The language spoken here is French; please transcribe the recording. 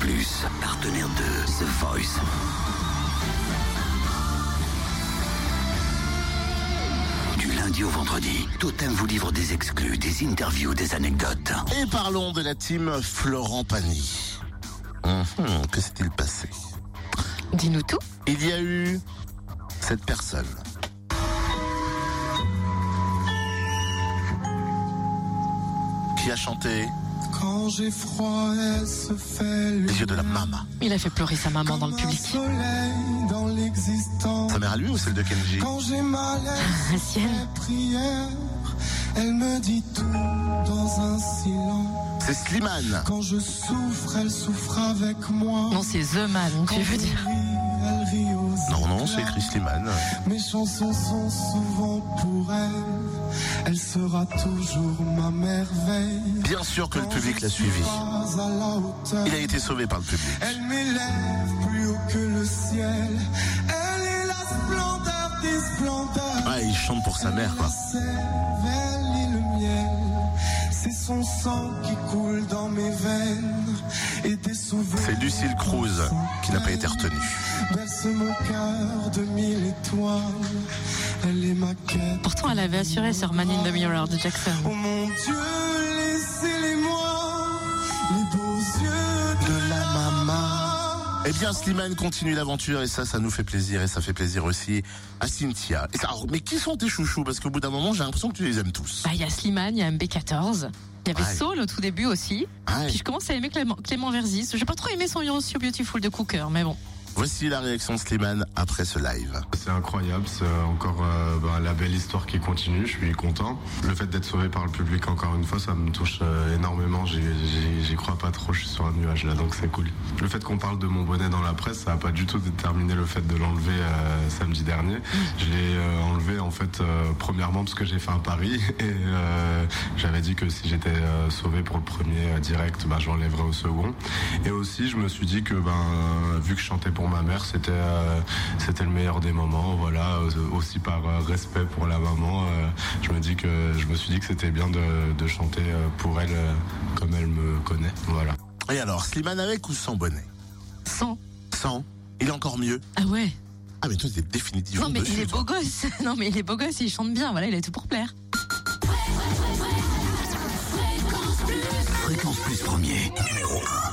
Plus, partenaire de The Voice. Du lundi au vendredi, Totem vous livre des exclus, des interviews, des anecdotes. Et parlons de la team Florent Pagny. Hum, que s'est-il passé? Dis-nous tout. Il y a eu cette personne. Qui a chanté? Quand j'ai froid, elle se fait Les yeux de la maman. Il a fait pleurer sa maman dans le public. soleil dans l'existence. Sa mère à lui ou celle de Kenji? Quand j'ai mal, elle La sienne. prière. Elle me dit tout dans un silence. C'est Slimane. Quand je souffre, elle souffre avec moi. Non, c'est The Man, tu veux dire. Non, c'est éclats. écrit Slimane. Mes chansons sont souvent pour elle. Elle sera toujours ma merveille. Bien sûr que le public l'a suivi. Il a été sauvé par le public. Elle m'élève plus haut que le ciel. Elle est la splendeur des splendeurs. Ouais, il chante pour sa mère, quoi. Son sang qui coule dans mes veines. Et des souvenirs. C'est Lucille Cruz qui n'a pas été retenue. Berce mon cœur de mille étoiles. Elle est ma quête. Pourtant, elle avait assuré sur Man in the Mirror de Jackson. Oh mon Dieu, laissez-les-moi. Les beaux yeux de la maman. Eh bien, Slimane continue l'aventure et ça, ça nous fait plaisir et ça fait plaisir aussi à Cynthia. Et alors, mais qui sont tes chouchous? Parce qu'au bout d'un moment, j'ai l'impression que tu les aimes tous. Bah, il y a Slimane, il y a MB14. Il y avait Ouais. Soul au tout début aussi. Ouais. Puis je commence à aimer Clément, Clément Verzis. J'ai pas trop aimé son You're So Beautiful de Cooker, mais bon. Voici la réaction de Slimane après ce live. C'est incroyable, c'est encore euh, bah, la belle histoire qui continue, je suis content. Le fait d'être sauvé par le public encore une fois, ça me touche euh, énormément, J'y- j'y crois pas trop, je suis sur un nuage là, donc c'est cool. Le fait qu'on parle de mon bonnet dans la presse, ça a pas du tout déterminé le fait de l'enlever euh, samedi dernier. Je l'ai euh, enlevé en fait euh, premièrement parce que j'ai fait un pari et j'avais dit que si j'étais sauvé pour le premier direct, bah, je au second. Et aussi, je me suis dit que ben, vu que je chantais pour ma mère, c'était c'était le meilleur des moments. Voilà, aussi par respect pour la maman, je me dis que je me suis dit que c'était bien de, de chanter pour elle comme elle me connaît. Voilà. Et alors, Slimane avec ou sans bonnet Sans. Sans Il est encore mieux. Ah ouais. Ah, mais toi, t'es définitivement Non, mais dessus, il est toi. beau gosse. Non, mais il est beau gosse, il chante bien. Voilà, il a tout pour plaire. Fréquence Plus premier, numéro 1.